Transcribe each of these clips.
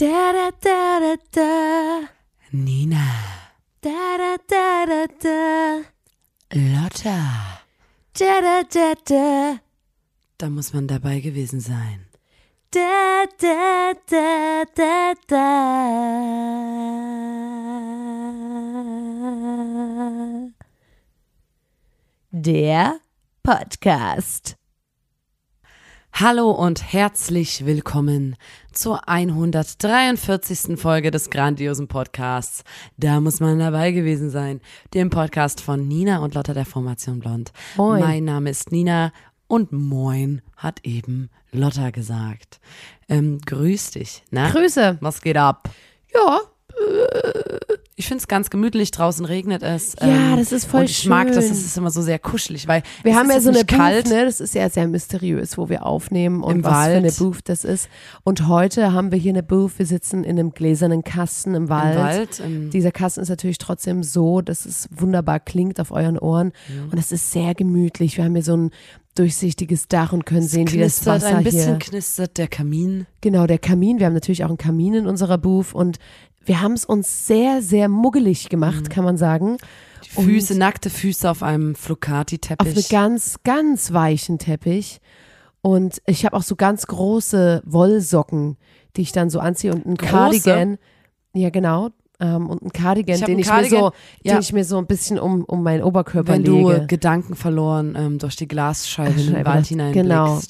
Da da da da da. Nina, Da da da da da. Lotta. Da da da da. Da muss man dabei gewesen sein. Da da da da da. Der Podcast. Hallo und herzlich willkommen zur 143. Folge des grandiosen Podcasts. Da muss man dabei gewesen sein. Dem Podcast von Nina und Lotta der Formation Blond. Moin. Mein Name ist Nina und moin hat eben Lotta gesagt. Ähm, grüß dich. Na? Grüße. Was geht ab? Ja, Ich finde es ganz gemütlich, draußen regnet es. Ja, das ist voll Und ich mag das, schön. es ist immer so sehr kuschelig, weil wir es haben ja so eine kalt. Booth, ne? Das ist ja sehr mysteriös, wo wir aufnehmen und was für eine Wald. Booth das ist. Und heute haben wir hier eine Booth. Wir sitzen in einem gläsernen Kasten im Wald. Im Wald. Im, Dieser Kasten ist natürlich trotzdem so, dass es wunderbar klingt auf euren Ohren. Und es ist sehr gemütlich. Wir haben hier so ein durchsichtiges Dach und können sehen, wie das Wasser ein bisschen hier. knistert der Kamin. Genau, der Kamin. Wir haben natürlich auch einen Kamin in unserer Booth und wir haben es uns sehr, sehr muggelig gemacht, kann man sagen. Die Füße, nackte Füße auf einem Flocati-Teppich. Auf einem ganz, ganz weichen Teppich. Und ich habe auch so ganz große Wollsocken, die ich dann so anziehe und ein Große? Cardigan. Ja, genau. Ähm, und ein Cardigan, Ich den, einen ich mir so, Cardigan, ja. den ich mir so ein bisschen um, um meinen Oberkörper Wenn lege. du Gedanken verloren ähm, durch die Glasscheibe in den Wald hineinblickst. genau.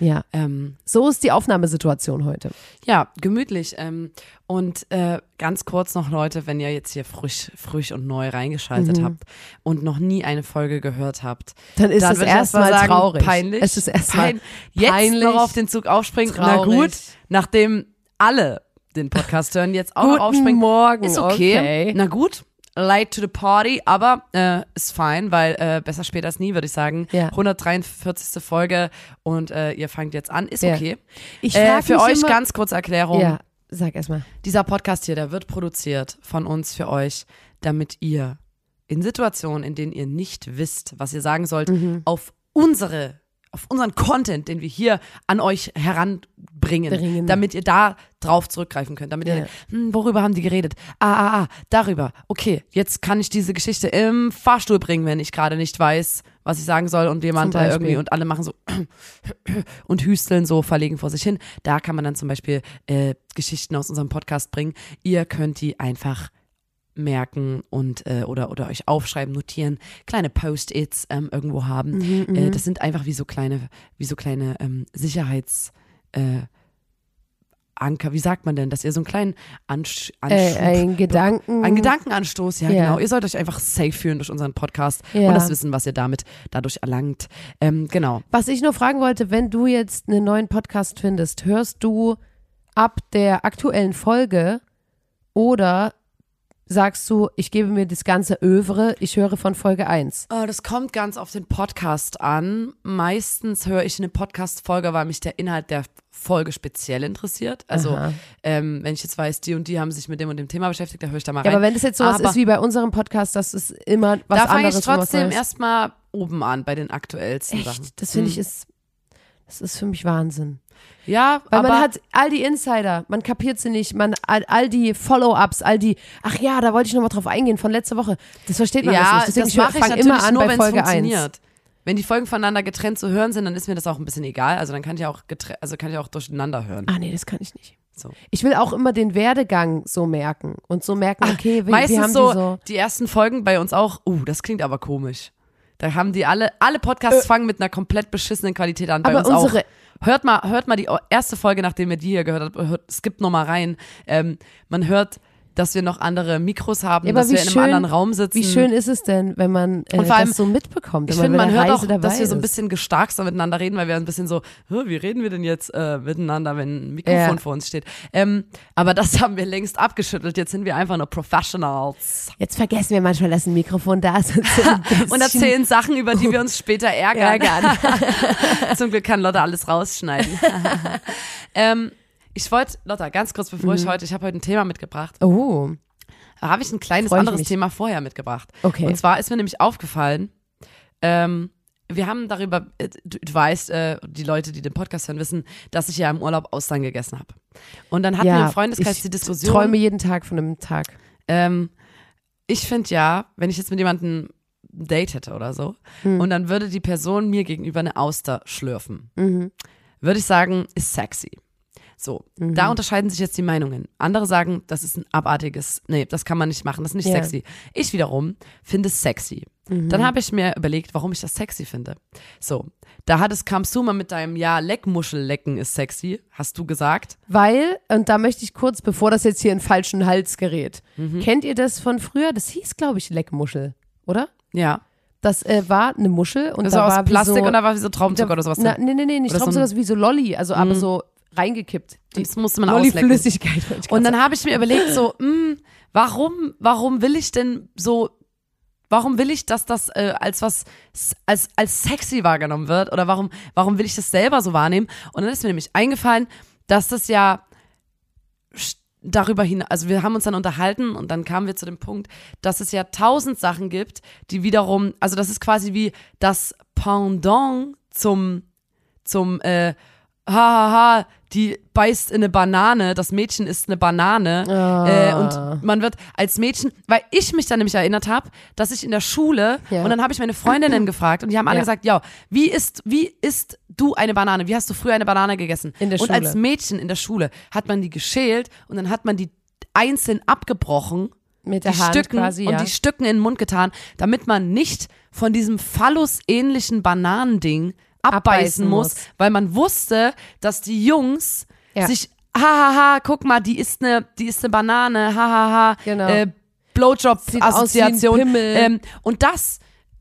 Ja, Ähm, so ist die Aufnahmesituation heute. ja, gemütlich. Ähm, und äh, ganz kurz noch, Leute, wenn ihr jetzt hier frisch, frisch und neu reingeschaltet Mhm. habt und noch nie eine Folge gehört habt, Dann ist dann es erst erstmal sagen, traurig. peinlich. Es ist erstmal Pein jetzt peinlich, noch auf den Zug aufspringen. Na traurig. gut, nachdem alle den Podcast hören, jetzt auch Guten aufspringen. Morgen. Ist okay. okay. Na gut. Late to the party, aber äh, ist fein, weil äh, besser später als nie, würde ich sagen. Ja. 143. Folge und äh, ihr fangt jetzt an, ist Ja. okay. Ich Äh, für euch immer, ganz kurze Erklärung. Ja, sag erstmal. Dieser Podcast hier, der wird produziert von uns für euch, damit ihr in Situationen, in denen ihr nicht wisst, was ihr sagen sollt, Mhm. auf unsere, auf unseren Content, den wir hier an euch heranbringen, Bringen. damit ihr da drauf zurückgreifen könnt, damit Ja. ihr, hm, worüber haben die geredet? Ah, ah, ah, darüber. Okay, jetzt kann ich diese Geschichte im Fahrstuhl bringen, wenn ich gerade nicht weiß, was ich sagen soll und jemand Beispiel. irgendwie und alle machen so und hüsteln so verlegen vor sich hin. Da kann man dann zum Beispiel äh, Geschichten aus unserem Podcast bringen. Ihr könnt die einfach merken und äh, oder oder euch aufschreiben, notieren, kleine Post-its ähm, irgendwo haben. Mhm, Äh, das sind einfach wie so kleine, wie so kleine ähm, Sicherheits äh, Anker, wie sagt man denn, dass ihr so einen kleinen Ansch Äh, Anschub, ein Gedanken. ein Gedankenanstoß, ja, Ja. genau. Ihr sollt euch einfach safe fühlen durch unseren Podcast Ja. und das Wissen, was ihr damit dadurch erlangt. Ähm, genau. Was ich nur fragen wollte, wenn du jetzt einen neuen Podcast findest, hörst du ab der aktuellen Folge oder sagst du, ich gebe mir das ganze Övre, ich höre von Folge 1? Oh, das kommt ganz auf den Podcast an. Meistens höre ich eine Podcast-Folge, weil mich der Inhalt der Folge speziell interessiert. Also, ähm, wenn ich jetzt weiß, die und die haben sich mit dem und dem Thema beschäftigt, da höre ich da mal Ja, rein. aber wenn das jetzt sowas Aber- ist wie bei unserem Podcast, das ist immer was da fange anderes. ich und was trotzdem erstmal oben an bei den aktuellsten Sachen. Echt? Das finde ich Mhm. ist, das ist für mich Wahnsinn. Ja, Weil aber man hat all die Insider, man kapiert sie nicht, man all, all die Follow-ups, all die, ach ja, da wollte ich nochmal drauf eingehen von letzter Woche. Das versteht man ja, nicht. Deswegen das ich mache ich natürlich immer an nur, bei wenn es Folge 1. funktioniert. Wenn die Folgen voneinander getrennt zu hören sind, dann ist mir das auch ein bisschen egal. Also dann kann ich auch also kann ich auch durcheinander hören. Ah nee, das kann ich nicht. So. Ich will auch immer den Werdegang so merken und so merken, okay, wie, Meistens wie haben so, die so. die ersten Folgen bei uns auch, uh, das klingt aber komisch. Da haben die alle, alle Podcasts fangen mit einer komplett beschissenen Qualität an. Bei Äh. Aber uns unsere- auch. Hört mal, hört mal die erste Folge, nachdem ihr die hier gehört habt, hört, skippt noch mal rein. Ähm, man hört dass wir noch andere Mikros haben, Ja, dass wir in einem anderen Raum sitzen. Wie schön ist es denn, wenn man äh, Und vor allem, das so mitbekommt? Ich finde, man hört auch, Reise dabei dass wir so ein ist. bisschen gestarkster miteinander reden, weil wir ein bisschen so, "Hä, wie reden wir denn jetzt äh, miteinander, wenn ein Mikrofon Ja. vor uns steht. Ähm, aber das haben wir längst abgeschüttelt. Jetzt sind wir einfach nur Professionals Jetzt vergessen wir manchmal, dass ein Mikrofon da ist. Und, und erzählen Sachen, über die wir uns später ärgern. Ärgern. Zum Glück kann Lotta alles rausschneiden. ähm, ich wollte, Lotta, ganz kurz bevor ich heute, ich habe heute ein Thema mitgebracht. Oh, Da habe ich ein kleines ich anderes mich. Thema vorher mitgebracht. okay. Und zwar ist mir nämlich aufgefallen, ähm, wir haben darüber, äh, du, du weißt, äh, die Leute, die den Podcast hören, wissen, dass ich ja im Urlaub Austern gegessen habe. Und dann hatten wir im Freundeskreis ich die Diskussion. träume jeden Tag von einem Tag. Ähm, ich finde ja, wenn ich jetzt mit jemandem ein Date hätte oder so Hm. und dann würde die Person mir gegenüber eine Auster schlürfen, Mhm. würde ich sagen, ist sexy. So, Mhm. da unterscheiden sich jetzt die Meinungen. Andere sagen, das ist ein abartiges, nee, das kann man nicht machen, das ist nicht Ja. sexy. Ich wiederum finde es sexy. Mhm. Dann habe ich mir überlegt, warum ich das sexy finde. So, da hat es kamst du mal mit deinem Ja, Leckmuschel lecken ist sexy, hast du gesagt. Weil, und da möchte ich kurz, bevor das jetzt hier in falschen Hals gerät, Mhm. kennt ihr das von früher? Das hieß, glaube ich, Leckmuschel, oder? Ja. Das äh, war eine Muschel und Das da war war aus Plastik so, und da war wie so Traubenzucker oder sowas Na, drin. nee, nee, nee, nicht Oder so ein- das wie so Lolli, also aber so reingekippt. Die Das musste man auslecken. Lolli-Flüssigkeit. wollte ich Und dann habe ich mir überlegt, so, mh, warum, warum will ich denn so, warum will ich, dass das äh, als was, als, als sexy wahrgenommen wird? Oder warum, warum will ich das selber so wahrnehmen? Und dann ist mir nämlich eingefallen, dass das ja darüber hinaus, also wir haben uns dann unterhalten und dann kamen wir zu dem Punkt, dass es ja tausend Sachen gibt, die wiederum, also das ist quasi wie das Pendant zum, zum, äh, hahaha, die beißt in eine Banane, das Mädchen isst eine Banane äh, und man wird als Mädchen, weil ich mich dann nämlich erinnert habe, dass ich in der Schule Ja. und dann habe ich meine Freundinnen gefragt und die haben alle Ja. gesagt, ja, wie isst, wie isst du eine Banane? Wie hast du früher eine Banane gegessen? In der und Schule. als Mädchen in der Schule hat man die geschält und dann hat man die einzeln abgebrochen Mit der die Hand Stücken quasi, und ja. die Stücken in den Mund getan, damit man nicht von diesem Phallus-ähnlichen Bananending abbeißen muss, muss. weil man wusste, dass die Jungs Ja. sich, hahaha, guck mal, die ist eine, die ist eine Banane, hahaha, Genau. äh, Blowjob-Assoziation. Ähm, und das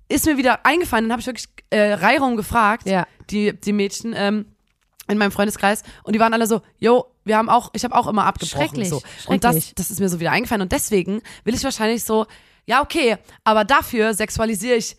ist mir wieder eingefallen, dann habe ich wirklich äh, Reihraum gefragt, Ja. die, die Mädchen, ähm, in meinem Freundeskreis und die waren alle so, yo, wir haben auch, ich habe auch immer abgebrochen. Schrecklich, So. Und das, das ist mir so wieder eingefallen und deswegen will ich wahrscheinlich so, ja, okay, aber dafür sexualisiere ich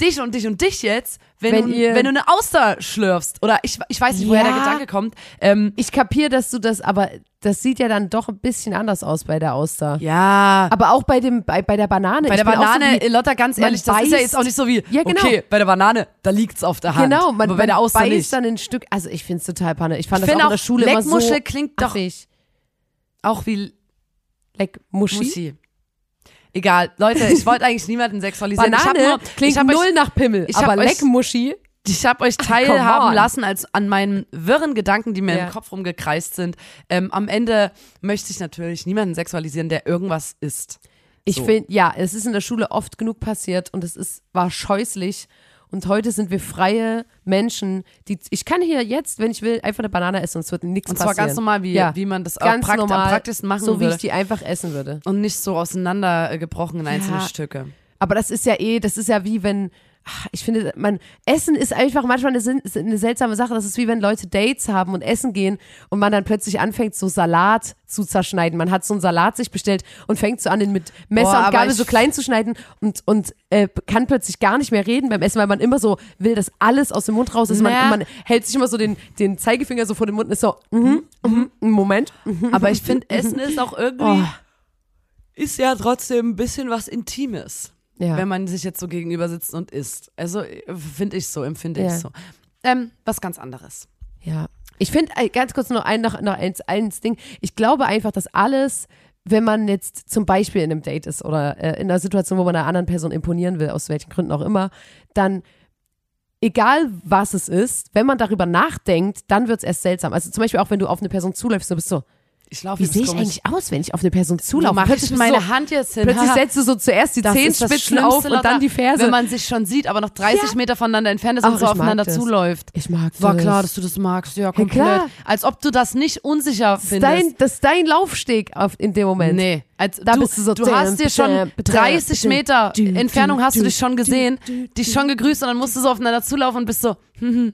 dich und dich und dich jetzt, wenn, Wenn du, wenn du eine Auster schlürfst. Oder ich, ich weiß nicht, woher Ja. der Gedanke kommt. Ähm, Ich kapiere, dass du das, aber das sieht ja dann doch ein bisschen anders aus bei der Auster. ja. Aber auch bei dem, bei, bei der Banane. Bei ich der auch Banane, so wie, Lotta, ganz ehrlich, das ist ja beißt- jetzt auch nicht so wie, Ja, genau. okay, bei der Banane, da liegt's auf der Hand. Genau, man, aber bei der Auster beißt nicht. dann ein Stück. Also ich finde es total panne. Ich fand Ich das finde auch in auch, der Schule immer so Leckmuschel klingt doch affig. auch wie Leckmuschi. Muschi. Egal, Leute, ich wollte eigentlich niemanden sexualisieren. ich hab Banane nur, klingt ich hab null euch, nach Pimmel, ich aber Leckmuschi. Ich habe euch teilhaben lassen als an meinen wirren Gedanken, die mir Ja. im Kopf rumgekreist sind. Ähm, am Ende möchte ich natürlich niemanden sexualisieren, der irgendwas ist. Ich So. finde, ja, es ist in der Schule oft genug passiert und es ist, war scheußlich. Und heute sind wir freie Menschen, die, ich kann hier jetzt, wenn ich will, einfach eine Banane essen und es wird nichts Und passieren. zwar ganz normal, wie, Ja. wie man das auch Ganz prakt normal, am praktischsten machen so wie würde. ich die einfach essen würde. und nicht so auseinandergebrochen in einzelne Ja. Stücke. Aber das ist ja eh, das ist ja wie wenn, ich finde, man, Essen ist einfach manchmal eine, eine seltsame Sache. Das ist wie wenn Leute Dates haben und essen gehen und man dann plötzlich anfängt, so Salat zu zerschneiden. Man hat so einen Salat sich bestellt und fängt so an, den mit Messer Boah, und Gabel so klein zu schneiden und, und äh, kann plötzlich gar nicht mehr reden beim Essen, weil man immer so will, dass alles aus dem Mund raus ist. Man, Naja. man hält sich immer so den, den Zeigefinger so vor den Mund und ist so, mhm, mhm, Moment. Mhm. Aber ich finde, Essen ist auch irgendwie, Oh. ist ja trotzdem ein bisschen was Intimes. Ja. wenn man sich jetzt so gegenüber sitzt und isst. Also äh, finde ich so, empfinde Ja. ich so. Ähm, was ganz anderes. Ja. Ich finde, äh, ganz kurz noch ein, noch, noch eins, eins Ding. Ich glaube einfach, dass alles, wenn man jetzt zum Beispiel in einem Date ist oder äh, in einer Situation, wo man einer anderen Person imponieren will, aus welchen Gründen auch immer, dann egal was es ist, wenn man darüber nachdenkt, dann wird es erst seltsam. Also zum Beispiel auch, wenn du auf eine Person zuläufst, du bist so, Ich laufe wie sehe ich eigentlich aus, wenn ich auf eine Person zulaufe? mache Plötzlich du meine so, Hand jetzt hin? Plötzlich setzt du so zuerst die Das Zehenspitzen auf und dann die Ferse. Wenn man sich schon sieht, aber noch 30 Meter voneinander entfernt ist Ach, und so aufeinander das. zuläuft. ich mag War das. klar, dass du das magst. Ja, komplett. klar. Als ob du das nicht unsicher findest. dein, das ist dein Laufsteg auf, in dem Moment. Nee, als, Da du, bist du so, du hast dir schon däm, däm, 30 däm, Meter Entfernung hast du dich schon gesehen, dich schon gegrüßt und dann musst du so aufeinander zulaufen und bist so, hm, hm.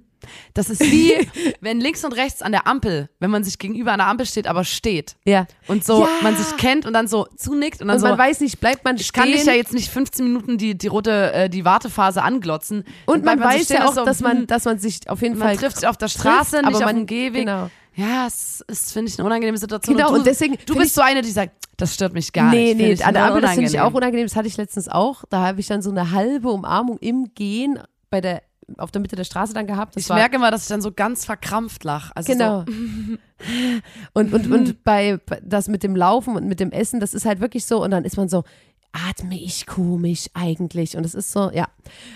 Das ist wie, wenn links und rechts an der Ampel, wenn man sich gegenüber an der Ampel steht, aber steht Ja. und so Ja. man sich kennt und dann so zunickt und dann Und so, man weiß nicht, bleibt man ich stehen. kann dich ja jetzt nicht 15 Minuten die, die rote, äh, die Wartephase anglotzen. und man so weiß ja auch, so, dass man, hm, dass man sich auf jeden man Fall trifft sich auf der Straße, aber nicht auf man- dem Gehweg. Genau. Ja, es ist, finde ich, eine unangenehme Situation. Genau, und, du, und deswegen Du bist ich- so eine, die sagt, das stört mich gar nee, nicht. nee, ich an der Ampel, das finde ich auch unangenehm. Das hatte ich letztens auch. Da habe ich dann so eine halbe Umarmung im Gehen bei der auf der Mitte der Straße dann gehabt. Das Ich merke immer, dass ich dann so ganz verkrampft lache. Also Genau. So, Und, und, und bei das mit dem Laufen und mit dem Essen, das ist halt wirklich so. Und dann ist man so, atme ich komisch eigentlich. Und es ist so, ja.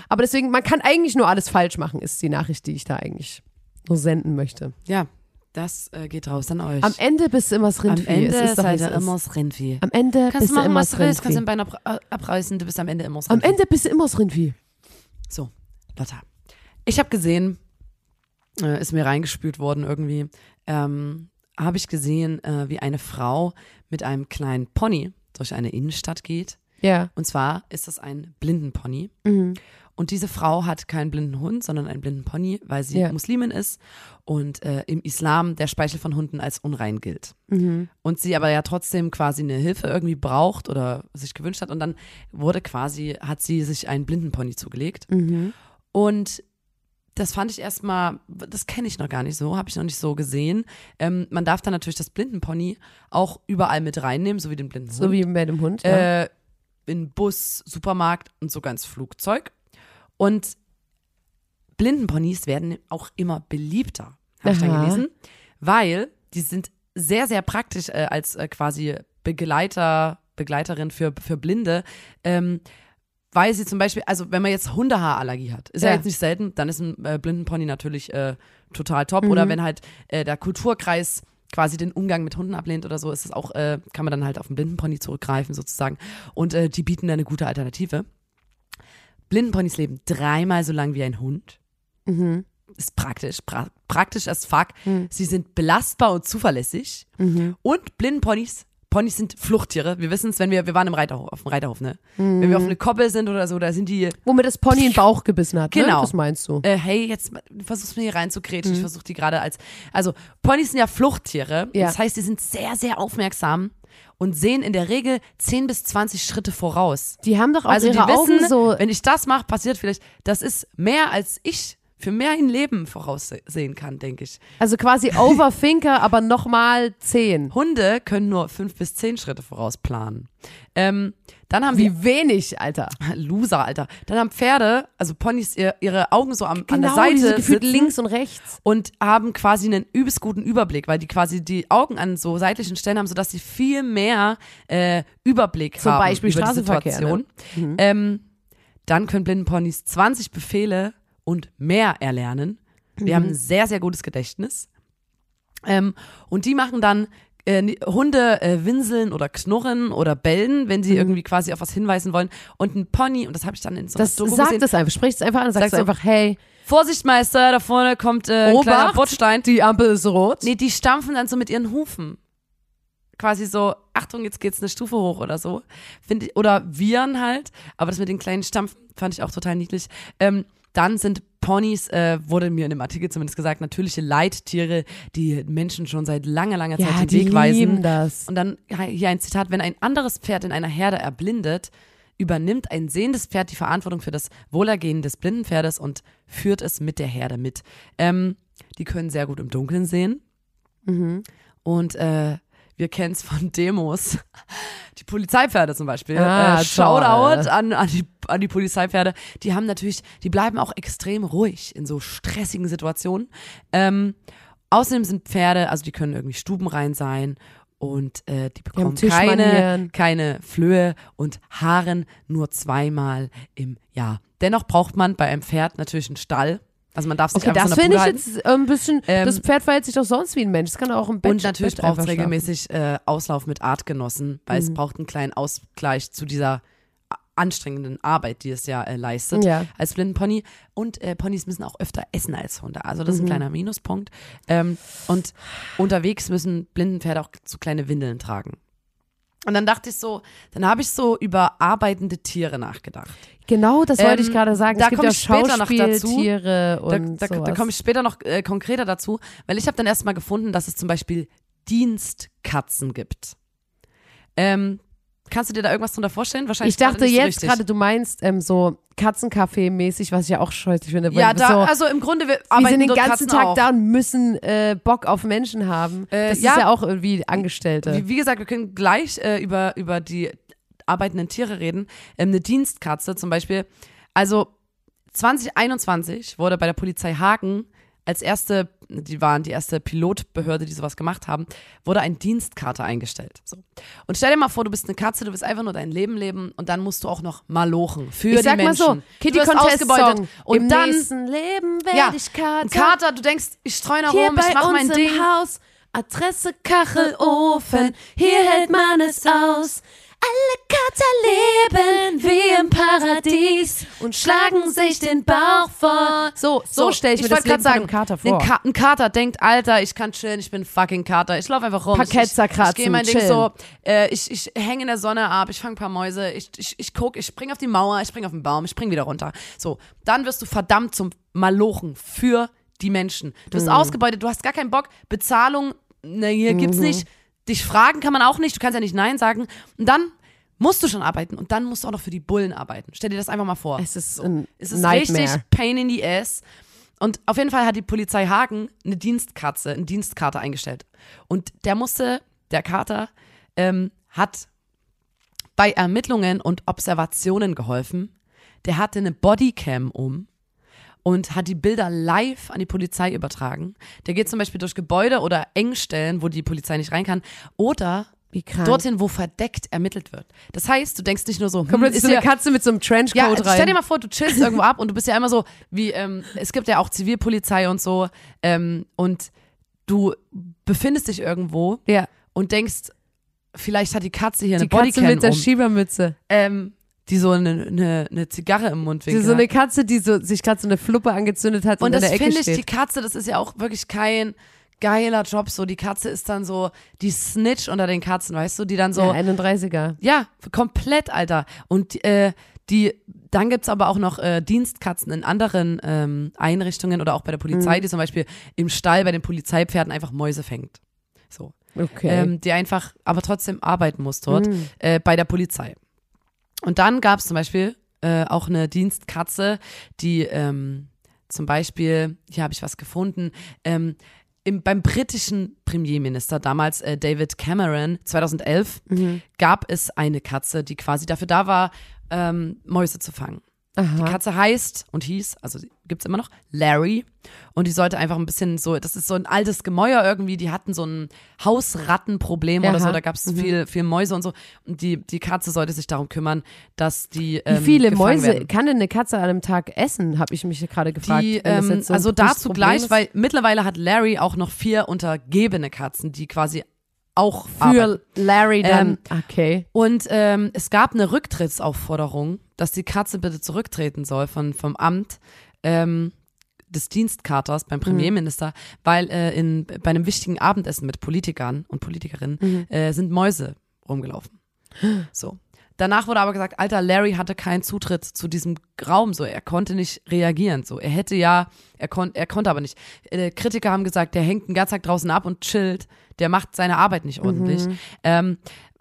Aber deswegen, man kann eigentlich nur alles falsch machen, ist die Nachricht, die ich da eigentlich nur senden möchte. ja, das äh, geht raus an euch. Am Ende bist du immer das Am Rindvieh. Ende es ist seid ihr immer das Rindvieh. Am Ende Kannst bist du du machen, immer das du willst, kannst Rindvieh. dein Bein ab, abreißen, du bist am Ende immer das Am Rindvieh. Ende bist du immer das Rindvieh. So, Lotta. Ich habe gesehen, äh, ist mir reingespült worden irgendwie, ähm, habe ich gesehen, äh, wie eine Frau mit einem kleinen Pony durch eine Innenstadt geht. Ja. Und zwar ist das ein Blindenpony. Mhm. Und diese Frau hat keinen blinden Hund, sondern einen blinden Pony, weil sie Ja. Muslimin ist und äh, im Islam der Speichel von Hunden als unrein gilt. Mhm. Und sie aber ja trotzdem quasi eine Hilfe irgendwie braucht oder sich gewünscht hat. Und dann wurde quasi, hat sie sich einen Blindenpony zugelegt. Mhm. Und das fand ich erstmal, das kenne ich noch gar nicht so, habe ich noch nicht so gesehen. Ähm, man darf dann natürlich das Blindenpony auch überall mit reinnehmen, so wie den blinden Hund. So wie bei dem Hund. Ja. äh, in Bus, Supermarkt und sogar ins Flugzeug. Und Blindenponys werden auch immer beliebter, habe ich dann gelesen, weil die sind sehr, sehr praktisch äh, als äh, quasi Begleiter, Begleiterin für, für Blinde. Ähm, weil sie zum Beispiel, also wenn man jetzt Hundehaarallergie hat, ist ja, Ja. jetzt nicht selten, dann ist ein äh, Blindenpony natürlich äh, total top. Oder wenn halt äh, der Kulturkreis quasi den Umgang mit Hunden ablehnt oder so, ist es auch, äh, kann man dann halt auf einen Blindenpony zurückgreifen sozusagen. Und äh, die bieten eine gute Alternative. Blindenponys leben dreimal so lang wie ein Hund. Mhm. Ist praktisch, pra praktisch as fuck. Mhm. Sie sind belastbar und zuverlässig. Mhm. Und Blindenponys, Ponys sind Fluchttiere. Wir wissen es, wenn wir, wir waren im Reiterhof, auf dem Reiterhof, ne? Mhm. Wenn wir auf eine Koppel sind oder so, da sind die, Womit das Pony in den Bauch gebissen hat. Ne? Genau. Das meinst du. äh, hey, jetzt du versuchst mir hier reinzukretschen. Mhm. Ich versuche die gerade als, also Ponys sind ja Fluchttiere. Ja. Das heißt, die sind sehr, sehr aufmerksam und sehen in der Regel 10 bis 20 Schritte voraus. Die haben doch auch Also die ihre Augen wissen, so. wenn ich das mache, passiert vielleicht, das ist mehr als ich für mehr ein Leben voraussehen kann, denke ich. Also quasi Overthinker, aber nochmal zehn. Hunde können nur fünf bis zehn Schritte vorausplanen. Ähm, dann haben Wie wenig, Alter. wir Loser, Alter. Dann haben Pferde, also Ponys, ihr, ihre Augen so am, an der Genau, Seite diese gefühlt sitzen links und rechts. und haben quasi einen übelst guten Überblick, weil die quasi die Augen an so seitlichen Stellen haben, sodass sie viel mehr äh, Überblick Zum haben Beispiel über die Straßenverkehr, ne? Ähm, dann können Blindenponys 20 Befehle und mehr erlernen. Die Mhm. haben ein sehr, sehr gutes Gedächtnis. Ähm, und die machen dann äh, Hunde äh, winseln oder knurren oder bellen, wenn sie Mhm. irgendwie quasi auf was hinweisen wollen. Und ein Pony, und das habe ich dann in so Das Doku sagt gesehen. es einfach, spricht es einfach an, sagst Sag du einfach, hey, Vorsicht, Meister, da vorne kommt äh, ein kleiner Obacht, Bordstein. die Ampel ist rot. Nee, die stampfen dann so mit ihren Hufen. Quasi so, Achtung, jetzt geht's eine Stufe hoch oder so. Find ich, oder Viren halt. Aber das mit den kleinen Stampfen fand ich auch total niedlich. Ähm, dann sind Ponys, äh, wurde mir in dem Artikel zumindest gesagt, natürliche Leittiere, die Menschen schon seit langer, langer Zeit ja, den die Weg weisen. lieben das. Und dann hier ein Zitat, wenn ein anderes Pferd in einer Herde erblindet, übernimmt ein sehendes Pferd die Verantwortung für das Wohlergehen des blinden Pferdes und führt es mit der Herde mit. Ähm, die können sehr gut im Dunkeln sehen. Mhm. Und äh, wir kennen es von Demos. Die Polizeipferde zum Beispiel. Ah, äh, Shoutout toll. an, an, die, an die Polizeipferde. Die haben natürlich, die bleiben auch extrem ruhig in so stressigen Situationen. Ähm, außerdem sind Pferde, also die können irgendwie stubenrein sein und äh, die bekommen keine, keine Flöhe und Haaren nur zweimal im Jahr. Dennoch braucht man bei einem Pferd natürlich einen Stall. Also man darf sich Okay, einfach das so eine finde ich jetzt äh, ein bisschen, Ähm, das Pferd verhält sich doch sonst wie ein Mensch. Das kann auch im Bett Und natürlich braucht es regelmäßig äh, Auslauf mit Artgenossen, weil es Mhm. braucht einen kleinen Ausgleich zu dieser a- anstrengenden Arbeit, die es ja äh, leistet Ja. als Blindenpony. Und äh, Ponys müssen auch öfter essen als Hunde. Also das ist Mhm. ein kleiner Minuspunkt. Ähm, und unterwegs müssen Blindenpferde auch so kleine Windeln tragen. Und dann dachte ich so, dann habe ich so über arbeitende Tiere nachgedacht. Genau, das wollte ich Ähm, gerade sagen. da es gibt komm ja ich später noch dazu. Da, und da, da sowas. komme ich später noch äh, konkreter dazu, weil ich habe dann erstmal gefunden, dass es zum Beispiel Dienstkatzen gibt. Ähm, kannst du dir da irgendwas drunter vorstellen? Wahrscheinlich ich dachte so jetzt richtig. gerade, du meinst ähm, so Katzenkaffee-mäßig, was ich ja auch scheußlich finde. Ja, da, so, also im Grunde, wir arbeiten sind den ganzen Katzen Tag auch. da und müssen äh, Bock auf Menschen haben. Äh, das ja. ist ja auch irgendwie Angestellte. Wie, wie gesagt, wir können gleich äh, über, über die arbeitenden Tiere reden. Ähm, eine Dienstkatze zum Beispiel. Also 2021 wurde bei der Polizei Hagen als erste, die waren die erste Pilotbehörde, die sowas gemacht haben, wurde ein Dienstkater eingestellt. So. Und stell dir mal vor, du bist eine Katze, du willst einfach nur dein Leben leben und dann musst du auch noch malochen für ich die sag Menschen. mal so, Kitty Contest ausgebeutet. Song. Und Im dann, nächsten Leben werde ja, ich Kater. Kater, du denkst, ich streue nach Hier rum, ich bei mach uns mein im Ding. Haus, Adresse Kachelofen, hier hält man es aus. Alle Kater leben wie im Paradies und schlagen sich den Bauch vor. So, so, stelle ich mir das Leben grad von Kater vor. Ein, Ka ein Kater denkt, Alter, ich kann chillen, ich bin fucking Kater. Ich laufe einfach rum. Parkett ich, ich, ich gehe mein Ding chillen. so, äh, ich, ich hänge in der Sonne ab, ich fange ein paar Mäuse, ich, ich, ich guck, ich spring auf die Mauer, ich spring auf den Baum, ich spring wieder runter. So, dann wirst du verdammt zum Malochen für die Menschen. Du Mhm. wirst ausgebeutet, du hast gar keinen Bock, Bezahlung, ne, hier gibt's Mhm. nicht. Dich fragen kann man auch nicht, du kannst ja nicht Nein sagen. Und dann musst du schon arbeiten und dann musst du auch noch für die Bullen arbeiten. Stell dir das einfach mal vor. es ist ein Es ist Nightmare. richtig Pain in the ass. Und auf jeden Fall hat die Polizei Hagen eine Dienstkatze, einen Dienstkater eingestellt. Und der musste, der Kater, ähm, hat bei Ermittlungen und Observationen geholfen. Der hatte eine Bodycam um und hat die Bilder live an die Polizei übertragen. Der geht zum Beispiel durch Gebäude oder Engstellen, wo die Polizei nicht rein kann. Oder. Dorthin, wo verdeckt ermittelt wird. Das heißt, du denkst nicht nur so, hm, plötzlich so ist eine Katze mit so einem Trenchcoat ja, rein. stell dir mal vor, du chillst irgendwo ab und du bist ja immer so, wie, ähm, es gibt ja auch Zivilpolizei und so, ähm, und du befindest dich irgendwo ja, und denkst, vielleicht hat die Katze hier die eine Katze Bodycam mit der um, Schiebermütze. ähm, die so eine, eine, eine Zigarre im Mund winkt. so eine Katze, die so, sich gerade so eine Fluppe angezündet hat und, und das finde ich, die Katze, das ist ja auch wirklich kein geiler Job, so, die Katze ist dann so, die Snitch unter den Katzen, weißt du, die dann so, ja, 31er. Ja, komplett, Alter. Und äh, die, dann gibt's aber auch noch äh, Dienstkatzen in anderen ähm, Einrichtungen oder auch bei der Polizei, die zum Beispiel im Stall bei den Polizeipferden einfach Mäuse fängt. So. Okay. Ähm, die einfach aber trotzdem arbeiten muss dort Mhm. äh, bei der Polizei. Und dann gab's zum Beispiel äh, auch eine Dienstkatze, die ähm, zum Beispiel, hier habe ich was gefunden, ähm, im, beim britischen Premierminister damals, äh, David Cameron, 2011, Mhm. gab es eine Katze, die quasi dafür da war, ähm, Mäuse zu fangen. Die Aha. Katze heißt und hieß, also die gibt's immer noch, Larry. Und die sollte einfach ein bisschen so, das ist so ein altes Gemäuer irgendwie, die hatten so ein Hausrattenproblem oder Aha. so, da gab's viel, viel Mäuse und so. Und die, die Katze sollte sich darum kümmern, dass die. Wie Ähm, viele gefangen Mäuse werden. kann denn eine Katze an einem Tag essen, habe ich mich gerade gefragt. Die, ähm, so also dazu Problem gleich, ist. weil mittlerweile hat Larry auch noch vier untergebene Katzen, die quasi auch für Larry dann. Ähm, okay. Und ähm, es gab eine Rücktrittsaufforderung, dass die Katze bitte zurücktreten soll von, vom Amt ähm, des Dienstkaters beim Premierminister, weil äh, in, bei einem wichtigen Abendessen mit Politikern und Politikerinnen äh, sind Mäuse rumgelaufen. So. Danach wurde aber gesagt, alter, Larry hatte keinen Zutritt zu diesem Raum, so er konnte nicht reagieren, so er hätte ja, er, kon er konnte aber nicht. Äh, Kritiker haben gesagt, der hängt den ganzen Tag draußen ab und chillt, der macht seine Arbeit nicht ordentlich. Ähm,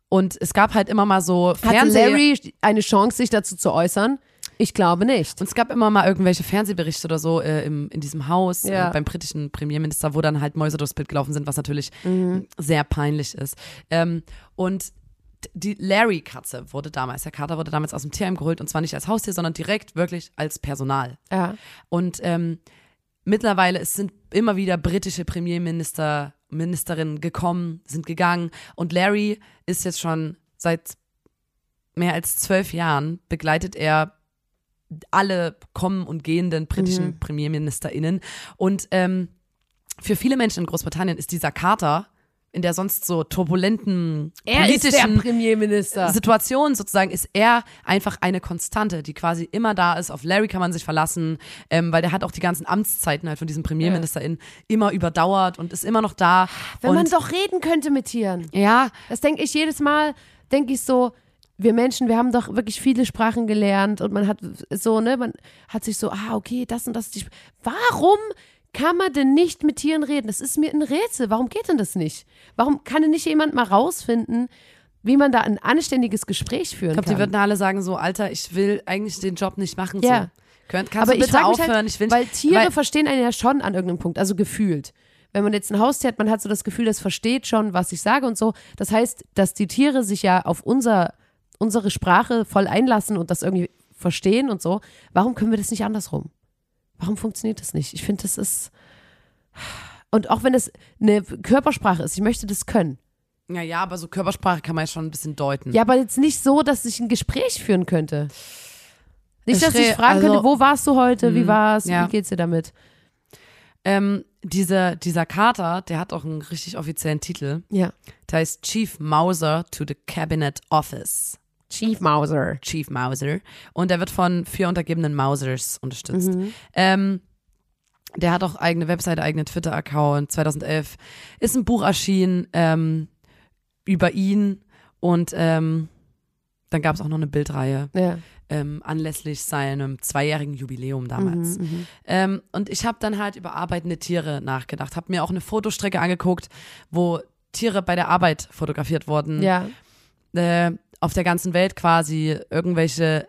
und es gab halt immer mal so Hatte Fernseh Larry eine Chance, sich dazu zu äußern? Ich glaube nicht. und es gab immer mal irgendwelche Fernsehberichte oder so äh, im, in diesem Haus Ja. äh, beim britischen Premierminister, wo dann halt Mäuse durchs Bild gelaufen sind, was natürlich sehr peinlich ist. Ähm, und die Larry-Katze wurde damals, der Kater wurde damals aus dem Tierheim geholt und zwar nicht als Haustier, sondern direkt wirklich als Personal. Ja. Und ähm, mittlerweile es sind immer wieder britische Premierminister, Ministerinnen gekommen, sind gegangen. Und Larry ist jetzt schon seit mehr als zwölf Jahren begleitet er alle kommen und gehenden britischen Mhm. PremierministerInnen. Und ähm, für viele Menschen in Großbritannien ist dieser Kater in der sonst so turbulenten Er politischen Premierminister. Situation sozusagen ist er einfach eine Konstante, die quasi immer da ist. Auf Larry kann man sich verlassen, ähm, weil der hat auch die ganzen Amtszeiten halt von diesem PremierministerInnen immer überdauert und ist immer noch da. Wenn und man doch reden könnte mit Tieren. ja, Das denke ich jedes Mal, denke ich so, wir Menschen, wir haben doch wirklich viele Sprachen gelernt und man hat so, ne, man hat sich so, ah, okay, das und das. Warum kann man denn nicht mit Tieren reden? Das ist mir ein Rätsel. Warum geht denn das nicht? Warum kann denn nicht jemand mal rausfinden, wie man da ein anständiges Gespräch führen ich glaube, kann? die würden alle sagen so, Alter, ich will eigentlich den Job nicht machen. Ja. So. Könnt, kannst Aber du ich bitte mich aufhören? halt, ich will weil Tiere weil- verstehen einen ja schon an irgendeinem Punkt, also gefühlt. Wenn man jetzt ein Haustier hat, man hat so das Gefühl, das versteht schon, was ich sage und so. Das heißt, dass die Tiere sich ja auf unser, unsere Sprache voll einlassen und das irgendwie verstehen und so. Warum können wir das nicht andersrum? Warum funktioniert das nicht? Ich finde, das ist. Und auch wenn es eine Körpersprache ist, ich möchte das können. Ja, ja, aber so Körpersprache kann man ja schon ein bisschen deuten. Ja, aber jetzt nicht so, dass ich ein Gespräch führen könnte. Nicht, dass ich fragen also- könnte, wo warst du heute, wie Mhm, war's, ja. wie geht's dir damit? Ähm, dieser, dieser Kater, der hat auch einen richtig offiziellen Titel. Ja. Der heißt Chief Mauser to the Cabinet Office. Chief Mauser. Chief Mauser. Und er wird von vier untergebenen Mausers unterstützt. Mhm. Ähm, der hat auch eigene Webseite, eigenen Twitter-Account. 2011 ist ein Buch erschienen ähm, über ihn. Und ähm, dann gab es auch noch eine Bildreihe Ja. ähm, anlässlich seinem zweijährigen Jubiläum damals. Mhm, mhm. Ähm, und ich habe dann halt über arbeitende Tiere nachgedacht, habe mir auch eine Fotostrecke angeguckt, wo Tiere bei der Arbeit fotografiert wurden. Ja. Äh, auf der ganzen Welt quasi irgendwelche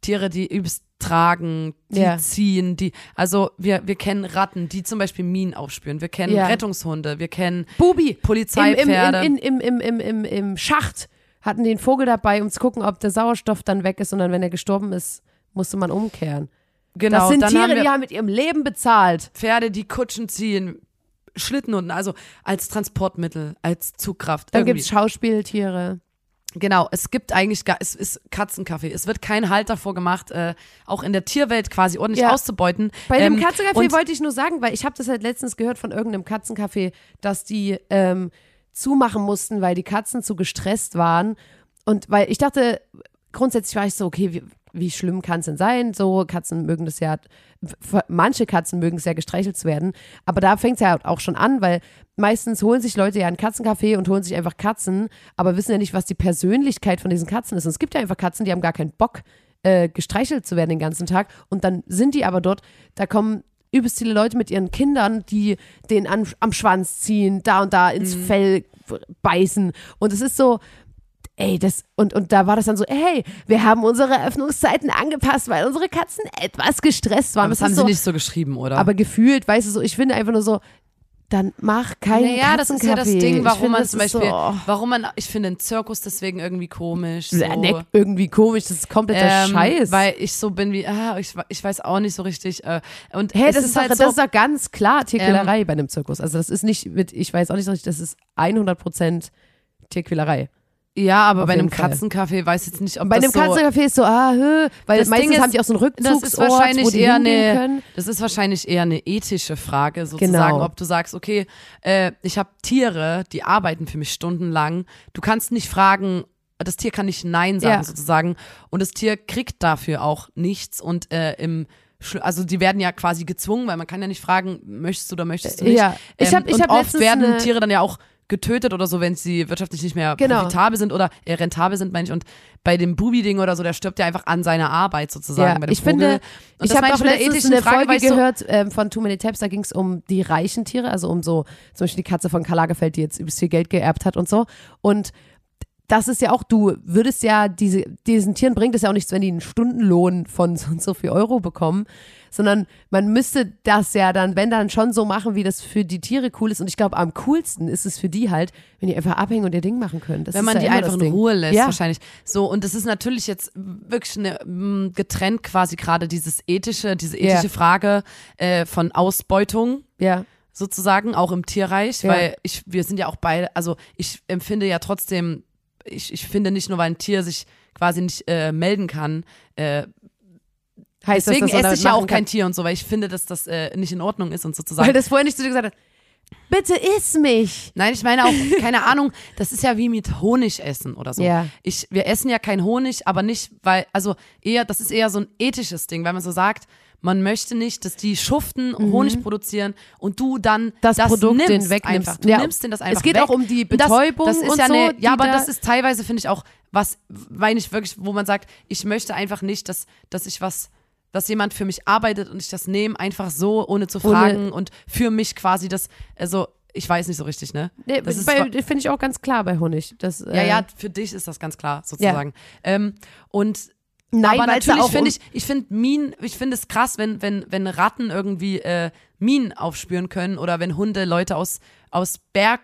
Tiere, die übelst tragen, die Ja. ziehen, die, also wir, wir kennen Ratten, die zum Beispiel Minen aufspüren, wir kennen Ja. Rettungshunde, wir kennen Bubi. Polizeipferde. im, im, im, im, im, Im Schacht hatten einen Vogel dabei, um zu gucken, ob der Sauerstoff dann weg ist und dann, wenn er gestorben ist, musste man umkehren. genau, das sind Tiere, haben die haben mit ihrem Leben bezahlt. Pferde, die Kutschen ziehen, Schlittenhunden, also als Transportmittel, als Zugkraft. Dann irgendwie. gibt's Schauspieltiere. Genau, es gibt eigentlich gar, es ist Katzenkaffee. Es wird kein Halt davor gemacht, äh, auch in der Tierwelt quasi ordentlich Ja. auszubeuten. Bei dem Ähm, Katzencafé und- wollte ich nur sagen, weil ich habe das halt letztens gehört von irgendeinem Katzencafé, dass die ähm, zumachen mussten, weil die Katzen zu gestresst waren. Und weil ich dachte, grundsätzlich war ich so, okay, wie, schlimm kann es denn sein? So, Katzen mögen das ja, manche Katzen mögen es ja gestreichelt zu werden. Aber da fängt es ja auch schon an, weil meistens holen sich Leute ja ein Katzencafé und holen sich einfach Katzen, aber wissen ja nicht, was die Persönlichkeit von diesen Katzen ist. Und es gibt ja einfach Katzen, die haben gar keinen Bock, äh, gestreichelt zu werden den ganzen Tag. Und dann sind die aber dort, da kommen übelst viele Leute mit ihren Kindern, die den an, am Schwanz ziehen, da und da ins Fell beißen. Und es ist so, ey, das, und, und da war das dann so, hey, wir haben unsere Öffnungszeiten angepasst, weil unsere Katzen etwas gestresst waren. aber das Das haben sie so, nicht so geschrieben, oder? aber gefühlt, weißt du, so, ich finde einfach nur so, dann mach keinen naja, das ist ja das. Ding, warum finde, man das zum Beispiel, so, oh, warum man, ich finde den Zirkus deswegen irgendwie komisch. So. ja, ne, irgendwie komisch, das ist kompletter Ähm, Scheiß. Weil ich so bin wie, ah, ich, ich weiß auch nicht so richtig. Äh, und Hä, es das ist, doch, halt das so, Ähm, ist doch ganz klar Tierquälerei bei einem Zirkus. Also das ist nicht mit, ich weiß auch nicht so richtig, das ist 100% Tierquälerei. Ja, aber auf bei einem. Katzencafé weiß ich jetzt nicht, ob Bei das einem so, Katzencafé ist so, ah, hö, weil Das meistens Ding ist, haben die auch so einen das Rückzugsort, ist wahrscheinlich wo die eher eine, können. das ist wahrscheinlich eher eine ethische Frage sozusagen, Genau. ob du sagst, okay, äh, ich habe Tiere, die arbeiten für mich stundenlang. Du kannst nicht fragen, das Tier kann nicht Nein sagen Ja. sozusagen und das Tier kriegt dafür auch nichts und äh, im also die werden ja quasi gezwungen, weil man kann ja nicht fragen, möchtest du oder möchtest du nicht. Ja, ich Ähm, hab- ich und hab oft werden Tiere dann ja auch getötet oder so, wenn sie wirtschaftlich nicht mehr Genau. profitabel sind oder äh, rentabel sind, meine ich. Und bei dem Bubi-Ding oder so, der stirbt ja einfach an seiner Arbeit sozusagen. Ja, ich Vogel. finde, Und ich habe auch letztens eine Frage, Folge ich so- gehört ähm, von Too Many Taps, da ging es um die reichen Tiere, also um so zum Beispiel die Katze von Karl Lagerfeld, die jetzt übelst viel Geld geerbt hat und so. Und das ist ja auch, du würdest ja, diese, diesen Tieren bringt es ja auch nichts, wenn die einen Stundenlohn von so und so viel Euro bekommen, sondern man müsste das ja dann, wenn dann schon so machen, wie das für die Tiere cool ist. Und ich glaube, am coolsten ist es für die halt, wenn die einfach abhängen und ihr Ding machen können. Das wenn man ja die einfach in. Ruhe lässt, Ja. wahrscheinlich. So, und das ist natürlich jetzt wirklich eine, mh, getrennt quasi gerade dieses ethische, diese Ja. ethische Frage äh, von Ausbeutung Ja, sozusagen, auch im Tierreich, Ja. weil ich, wir sind ja auch beide, also ich empfinde ja trotzdem, ich, ich finde nicht nur, weil ein Tier sich quasi nicht äh, melden kann, äh, heißt deswegen das, esse ich ja auch machen kann. kein Tier und so, weil ich finde, dass das äh, nicht in Ordnung ist und Weil sozusagen. das vorher nicht zu dir gesagt hat, bitte iss mich. Nein, ich meine auch, keine Ahnung, das ist ja wie mit Honig essen oder so. Ja. Ich, wir essen ja kein Honig, aber nicht, weil, also eher, das ist eher so ein ethisches Ding, weil man so sagt, man möchte nicht, dass die schuften, Honig produzieren und du dann Mhm. Das Produkt nimmst den wegnimmst. Einfach. Du Ja. nimmst den das einfach Es geht weg. auch um die Und das, Betäubung das ist und ja so, eine, Ja, aber da- das ist teilweise, finde ich auch, was, meine ich wirklich, wo man sagt, ich möchte einfach nicht, dass, dass ich was dass jemand für mich arbeitet und ich das nehme, einfach so, ohne zu Ohne- fragen und für mich quasi das, also ich weiß nicht so richtig, ne? Nee, Das finde ich auch ganz klar bei Honig. Das, ja, äh, ja, für dich ist das ganz klar, sozusagen. Ähm, und Nein, aber natürlich finde ich, ich finde Minen, ich finde es krass, wenn, wenn, wenn Ratten irgendwie äh, Minen aufspüren können oder wenn Hunde Leute aus, aus Berg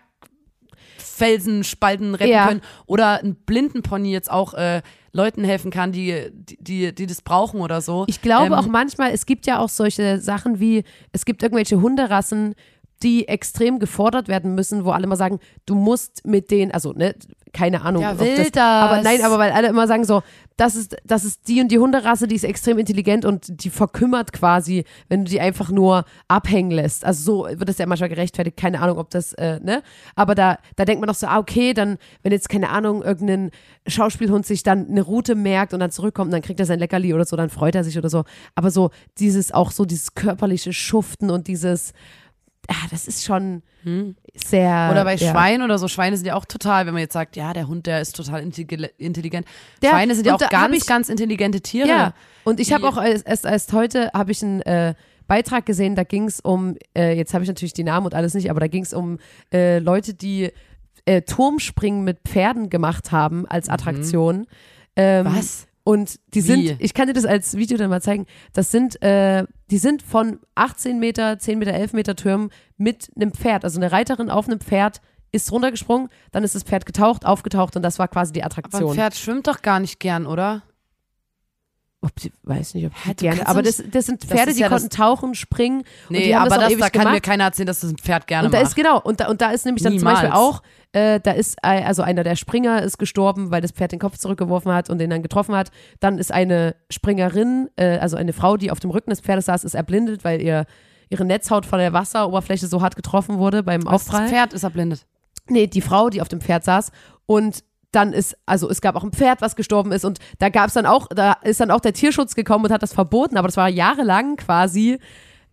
Felsenspalten retten Ja. können oder ein Blindenpony jetzt auch äh, Leuten helfen kann, die, die, die, das brauchen oder so. Ich glaube Ähm, auch manchmal, es gibt ja auch solche Sachen wie, es gibt irgendwelche Hunderassen, die extrem gefordert werden müssen, wo alle immer sagen, du musst mit denen, also ne, keine Ahnung. Ja, will das, das. Aber nein, aber weil alle immer sagen so, das ist, das ist die und die Hunderasse, die ist extrem intelligent und die verkümmert quasi, wenn du die einfach nur abhängen lässt. Also so wird das ja manchmal gerechtfertigt, keine Ahnung, ob das, äh, ne? Aber da, da denkt man doch so, ah, okay, dann, wenn jetzt, keine Ahnung, irgendein Schauspielhund sich dann eine Route merkt und dann zurückkommt und dann kriegt er sein Leckerli oder so, dann freut er sich oder so. Aber so dieses, auch so dieses körperliche Schuften und dieses, ah, das ist schon sehr. Oder bei ja. Schweinen oder so. Schweine sind ja auch total, wenn man jetzt sagt, ja, der Hund, der ist total intelli- intelligent. Der- Schweine sind ja auch ganz, ich- ganz intelligente Tiere. Ja, und ich habe auch erst, erst, erst heute habe ich einen äh, Beitrag gesehen, da ging es um, äh, jetzt habe ich natürlich die Namen und alles nicht, aber da ging es um äh, Leute, die äh, Turmspringen mit Pferden gemacht haben als Attraktion. Ähm, Was? Und die Wie? sind, ich kann dir das als Video dann mal zeigen, das sind, äh, die sind von 18 Meter, 10 Meter, 11 Meter Türmen mit einem Pferd, also eine Reiterin auf einem Pferd ist runtergesprungen, dann ist das Pferd getaucht, aufgetaucht und das war quasi die Aber ein Attraktion. Pferd schwimmt doch gar nicht gern, oder? Ob sie, weiß nicht, ob sie du gerne, aber das, das sind das Pferde, ist die ja das- konnten tauchen, springen. Nee, aber das, das, da kann gemacht. mir keiner erzählen, dass das ein Pferd gerne Und da macht. ist genau, und da, und da ist nämlich dann Niemals. zum Beispiel auch, äh, da ist also einer der Springer ist gestorben, weil das Pferd den Kopf zurückgeworfen hat und den dann getroffen hat. Dann ist eine Springerin, äh, also eine Frau, die auf dem Rücken des Pferdes saß, ist erblindet, weil ihr ihre Netzhaut von der Wasseroberfläche so hart getroffen wurde beim Was, Aufprall. das Pferd ist erblindet. Nee, die Frau, die auf dem Pferd saß und dann ist, also es gab auch ein Pferd, was gestorben ist und da gab es dann auch, da ist dann auch der Tierschutz gekommen und hat das verboten, aber das war jahrelang quasi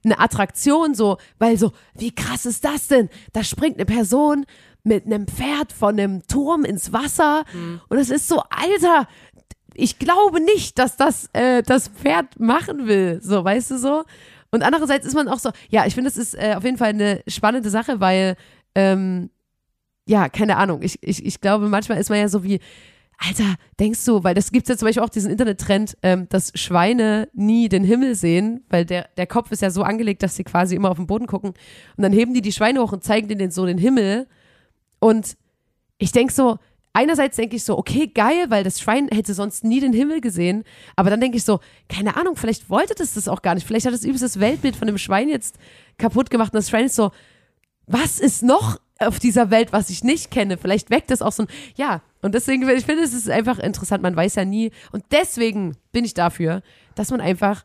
eine Attraktion so, weil so, wie krass ist das denn? Da springt eine Person mit einem Pferd von einem Turm ins Wasser und es ist so, Alter, ich glaube nicht, dass das äh, das Pferd machen will, so, weißt du so? Und andererseits ist man auch so, ja, ich finde, es ist äh, auf jeden Fall eine spannende Sache, weil ähm, ja, keine Ahnung. Ich, ich, ich glaube, manchmal ist man ja so wie, Alter, denkst du, weil das gibt ja zum Beispiel auch diesen Internettrend, ähm, dass Schweine nie den Himmel sehen, weil der, der Kopf ist ja so angelegt, dass sie quasi immer auf den Boden gucken. Und dann heben die die Schweine hoch und zeigen denen so den Himmel. Und ich denk so, einerseits denke ich so, okay, geil, weil das Schwein hätte sonst nie den Himmel gesehen. Aber dann denke ich so, keine Ahnung, vielleicht wollte das das auch gar nicht. Vielleicht hat das übelst das Weltbild von dem Schwein jetzt kaputt gemacht. Und das Schwein ist so, was ist noch auf dieser Welt, was ich nicht kenne? Vielleicht weckt das auch so ein, ja. Und deswegen, ich finde, es ist einfach interessant. Man weiß ja nie. Und deswegen bin ich dafür, dass man einfach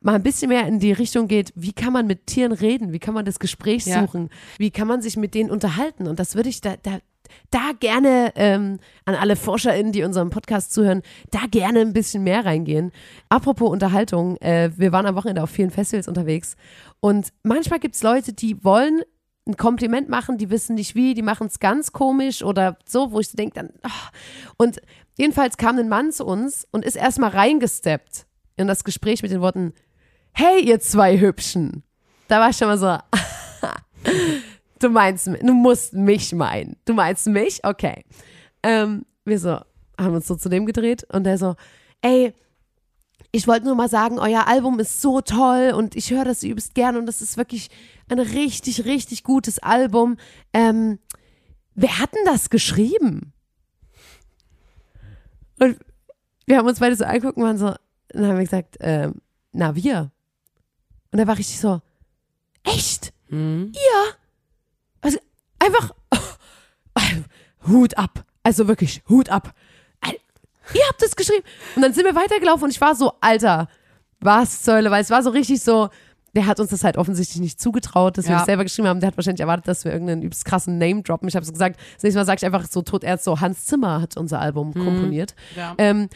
mal ein bisschen mehr in die Richtung geht, wie kann man mit Tieren reden? Wie kann man das Gespräch Ja. suchen? Wie kann man sich mit denen unterhalten? Und das würde ich da, da, da gerne ähm, an alle ForscherInnen, die unserem Podcast zuhören, da gerne ein bisschen mehr reingehen. Apropos Unterhaltung, äh, wir waren am Wochenende auf vielen Festivals unterwegs und manchmal gibt es Leute, die wollen ein Kompliment machen, die wissen nicht wie, die machen es ganz komisch oder so, wo ich so denke, dann. ah. Und jedenfalls kam ein Mann zu uns und ist erstmal reingesteppt in das Gespräch mit den Worten: Hey, ihr zwei Hübschen. Da war ich schon mal so, du meinst, du musst mich meinen. Du meinst mich? Okay. Ähm, wir so, haben uns so zu dem gedreht und der so, ey, ich wollte nur mal sagen, euer Album ist so toll und ich höre das übelst gern und das ist wirklich ein richtig, richtig gutes Album. Ähm, wer hat denn das geschrieben? Und wir haben uns beide so angeguckt und waren so, dann haben wir gesagt, ähm, na wir. Und er war richtig so, echt? Mhm. Ja. Also einfach Hut ab. Also wirklich Hut ab. Ihr habt es geschrieben. Und dann sind wir weitergelaufen und ich war so, Alter, was zur Hölle, weil es war so richtig so, der hat uns das halt offensichtlich nicht zugetraut, dass wir Ja. das selber geschrieben haben. Der hat wahrscheinlich erwartet, dass wir irgendeinen übelst krassen Name droppen. Ich habe so gesagt, das nächste Mal sage ich einfach so tot ernst so, Hans Zimmer hat unser Album komponiert. Ja. Ähm,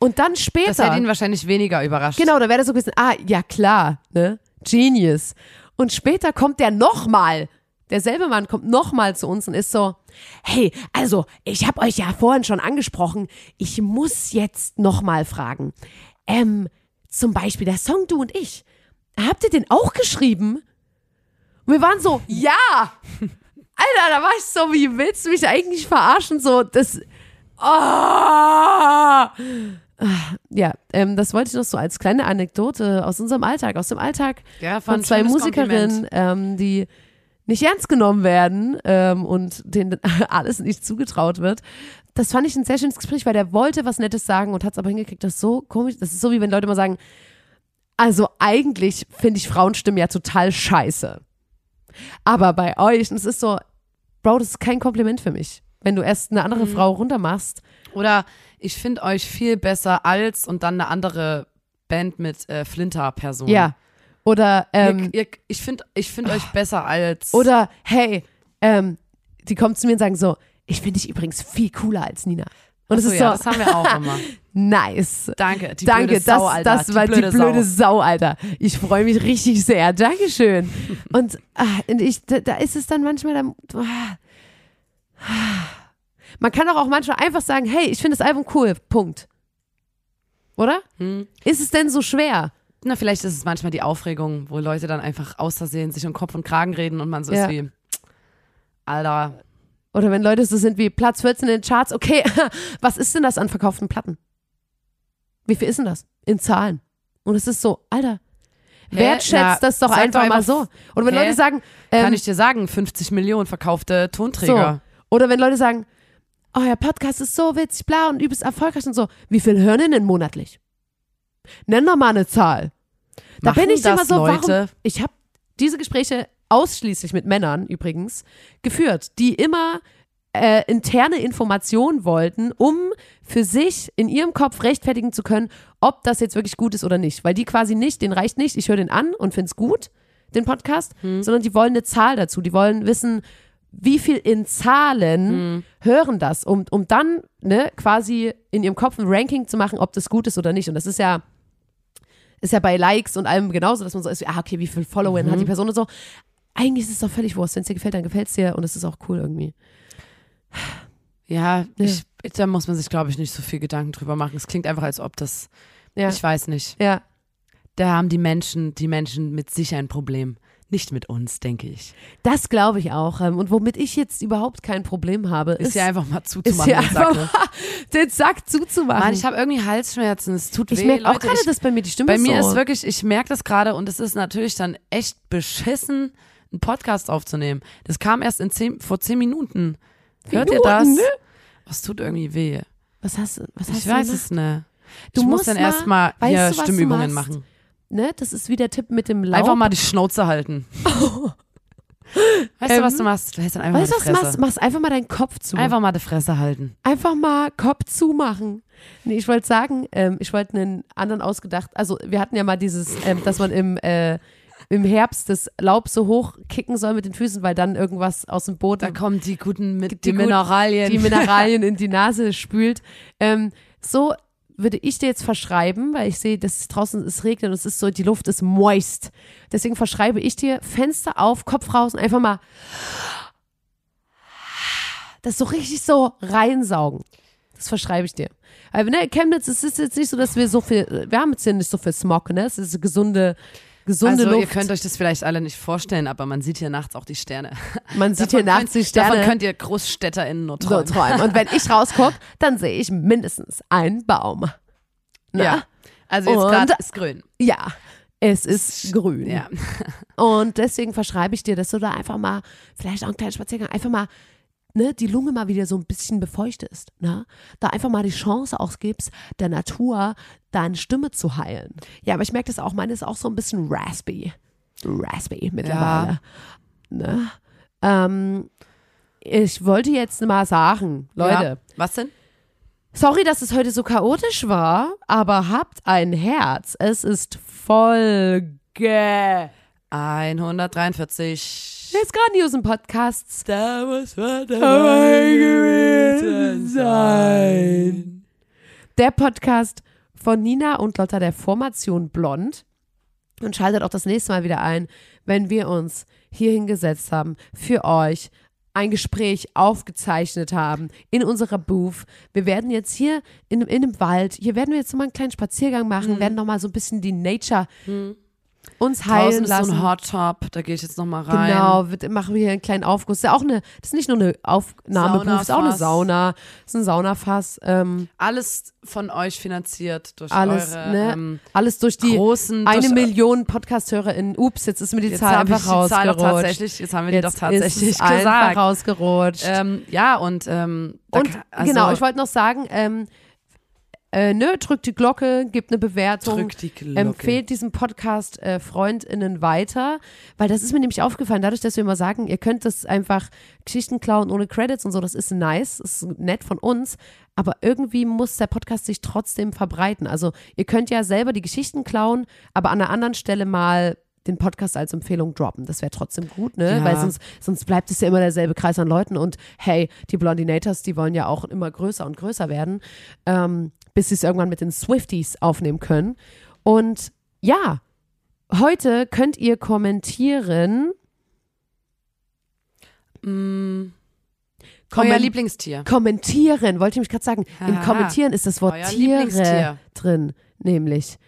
und dann später. Das hätte ihn wahrscheinlich weniger überrascht. Genau, da wäre das so gewesen, ah, ja klar, ne? Genius. Und später kommt der nochmal. Derselbe Mann kommt nochmal zu uns und ist so, hey, also, ich habe euch ja vorhin schon angesprochen, ich muss jetzt nochmal fragen. Ähm, zum Beispiel der Song Du und ich. Habt ihr den auch geschrieben? Und wir waren so, ja! Alter, da war ich so, wie willst du mich eigentlich verarschen? So, das. Ah! Ja, ähm, das wollte ich noch so als kleine Anekdote aus unserem Alltag, aus dem Alltag Ja, von zwei Musikerinnen, ähm, die nicht ernst genommen werden ähm, und denen alles nicht zugetraut wird. Das fand ich ein sehr schönes Gespräch, weil der wollte was Nettes sagen und hat es aber hingekriegt. Das ist so komisch. Das ist so, wie wenn Leute mal sagen, also eigentlich finde ich Frauenstimmen ja total scheiße. Aber bei euch, und es ist so, Bro, das ist kein Kompliment für mich. Wenn du erst eine andere Frau runtermachst. Oder ich finde euch viel besser als und dann eine andere Band mit äh, Flinter-Personen. Ja. Oder, ähm, ihr, ihr, ich finde ich find euch besser als. oder hey, ähm, die kommen zu mir und sagen so, ich finde dich übrigens viel cooler als Nina. Und es ist ja, so, das haben wir auch immer. nice. Danke, die Danke, blöde Sau, das, Alter. das war die blöde, Sau. Alter. Ich freue mich richtig sehr. Dankeschön. Und, ah, und ich, da, da ist es dann manchmal, dann, ah, man kann doch auch manchmal einfach sagen, hey, ich finde das Album cool. Punkt. Oder? Hm. Ist es denn so schwer? Na, vielleicht ist es manchmal die Aufregung, wo Leute dann einfach aus Versehen sich um Kopf und Kragen reden und man so Ja. ist wie, Alter, Oder wenn Leute so sind wie Platz 14 in den Charts, okay, was ist denn das an verkauften Platten? Wie viel ist denn das? In Zahlen. Und es ist so, Alter, Hä? wertschätzt Na, das doch einfach, doch mal einfach, so. Oder wenn hä? Leute sagen, kann ähm, ich dir sagen, 50 Millionen verkaufte Tonträger. so. Oder wenn Leute sagen, oh, euer Podcast ist so witzig, bla und übelst erfolgreich und so. Wie viel hören denn monatlich? Nenn doch mal eine Zahl. Da Machen bin ich das immer so, Leute? warum? Ich habe diese Gespräche ausschließlich mit Männern übrigens geführt, die immer äh, interne Informationen wollten, um für sich in ihrem Kopf rechtfertigen zu können, ob das jetzt wirklich gut ist oder nicht. Weil die quasi nicht, den reicht nicht, ich höre den an und finde es gut, den Podcast, Hm. sondern die wollen eine Zahl dazu. Die wollen wissen, wie viel in Zahlen Hm. hören das, um, um dann ne, quasi in ihrem Kopf ein Ranking zu machen, ob das gut ist oder nicht. Und das ist ja, ist ja bei Likes und allem genauso, dass man so ist, wie, ah, okay, wie viel Follower Mhm. hat die Person und so. Eigentlich ist es doch völlig wurscht. Wenn es dir gefällt, dann gefällt es dir und es ist auch cool irgendwie. Ja, Ich, da muss man sich, glaube ich, nicht so viel Gedanken drüber machen. Es klingt einfach, als ob das, Ja. ich weiß nicht. Ja. Da haben die Menschen, die Menschen mit sich ein Problem. Nicht mit uns, denke ich. Das glaube ich auch. Ähm, Und womit ich jetzt überhaupt kein Problem habe, Ist ist, ja einfach mal ist zuzumachen. den Sack, einfach ne? mal den Sack zuzumachen. Mann, ich habe irgendwie Halsschmerzen. Es tut ich weh. merke auch gerade, ich, dass bei mir die Stimme Bei mir so. ist wirklich, ich merke das gerade und es ist natürlich dann echt beschissen, einen Podcast aufzunehmen. Das kam erst in zehn, vor zehn Minuten. Hört ihr das? Minuten, ne? Es tut irgendwie weh. Was hast du? Was hast Ich du weiß gemacht? es nicht. Du ich muss musst dann mal- erstmal hier was Stimmübungen machen. Ne? Das ist wie der Tipp mit dem Laub. Einfach mal die Schnauze halten. Weißt du, was du machst? Du hältst dann einfach Weißt du, was die du machst? Machst einfach mal deinen Kopf zu. Einfach mal die Fresse halten. Einfach mal Kopf zumachen. Nee, ich wollte sagen, ähm, ich wollte einen anderen ausgedacht, also wir hatten ja mal dieses, ähm, dass man im, äh, im Herbst das Laub so hoch kicken soll mit den Füßen, weil dann irgendwas aus dem Boden, Da kommen die guten mit, die, Die gut- Mineralien. die Mineralien in die Nase spült. Ähm, so würde ich dir jetzt verschreiben, weil ich sehe, dass draußen es regnet und es ist so, die Luft ist moist. Deswegen verschreibe ich dir Fenster auf, Kopf raus und einfach mal das so richtig so reinsaugen. Das verschreibe ich dir. Aber ne, Chemnitz, es ist jetzt nicht so, dass wir so viel, wir haben jetzt hier nicht so viel Smog, ne? Es ist gesunde, gesunde also ihr Luft. könnt euch das vielleicht alle nicht vorstellen, aber man sieht hier nachts auch die Sterne. Man sieht Davon hier nachts könnt, die Sterne. Davon könnt ihr GroßstädterInnen nur so träumen. träumen. Und wenn ich rausgucke, dann sehe ich mindestens einen Baum. Na? Ja. Also jetzt gerade ist grün. Ja, es ist grün. Ja. Und deswegen verschreibe ich dir, dass du da einfach mal, vielleicht auch einen kleinen Spaziergang, einfach mal ne, die Lunge mal wieder so ein bisschen befeuchtest. Ne? Da einfach mal die Chance ausgibst, der Natur deine Stimme zu heilen. Ja, aber ich merke das auch, meine ist auch so ein bisschen raspy. Raspy mittlerweile. Ne? Ähm, ich wollte jetzt mal sagen, Leute, Ja. Was denn? Sorry, dass es heute so chaotisch war, aber habt ein Herz. Es ist Folge 143. des grandiosen Podcasts. Da muss man dabei gewesen sein. Der Podcast von Nina und Lotta der Formation Blond. Und schaltet auch das nächste Mal wieder ein, wenn wir uns hier hingesetzt haben, für euch ein Gespräch aufgezeichnet haben in unserer Booth. Wir werden jetzt hier in, in dem Wald, hier werden wir jetzt nochmal einen kleinen Spaziergang machen, werden nochmal so ein bisschen die Nature uns heilen lassen. so ein Hot Tub, da gehe ich jetzt noch mal rein. Genau, wird, machen wir hier einen kleinen Aufguss. Ist ja auch eine, das ist nicht nur eine Aufnahmebuch, ist auch eine. Sauna, ist ein Saunafass. Ähm, Alles von euch finanziert durch alles, eure ne? ähm, alles durch die großen eine durch, Million Podcast-HörerInnen. Ups, jetzt ist mir die Zahl einfach die Zahl rausgerutscht. tatsächlich, jetzt haben wir die Jetzt doch tatsächlich ist es gesagt. rausgerutscht. Ähm, ja, und ähm, Und kann- also, genau, ich wollte noch sagen, ähm, äh, ne, drückt die Glocke, gibt eine Bewertung. drück die Glocke. Empfehlt diesen Podcast äh, FreundInnen weiter, weil das ist mir nämlich aufgefallen, dadurch, dass wir immer sagen, ihr könnt das einfach Geschichten klauen ohne Credits und so, das ist nice, das ist nett von uns, aber irgendwie muss der Podcast sich trotzdem verbreiten. Also ihr könnt ja selber die Geschichten klauen, aber an einer anderen Stelle mal den Podcast als Empfehlung droppen. Das wäre trotzdem gut, ne? Ja. Weil sonst, sonst bleibt es ja immer derselbe Kreis an Leuten und hey, die Blondinators, die wollen ja auch immer größer und größer werden, ähm, bis sie es irgendwann mit den Swifties aufnehmen können. Und ja, heute könnt ihr kommentieren. Mm, Kommen- euer Lieblingstier. Kommentieren, wollte ich mich gerade sagen. Im Aha. Kommentieren ist das Wort Tiere drin, nämlich.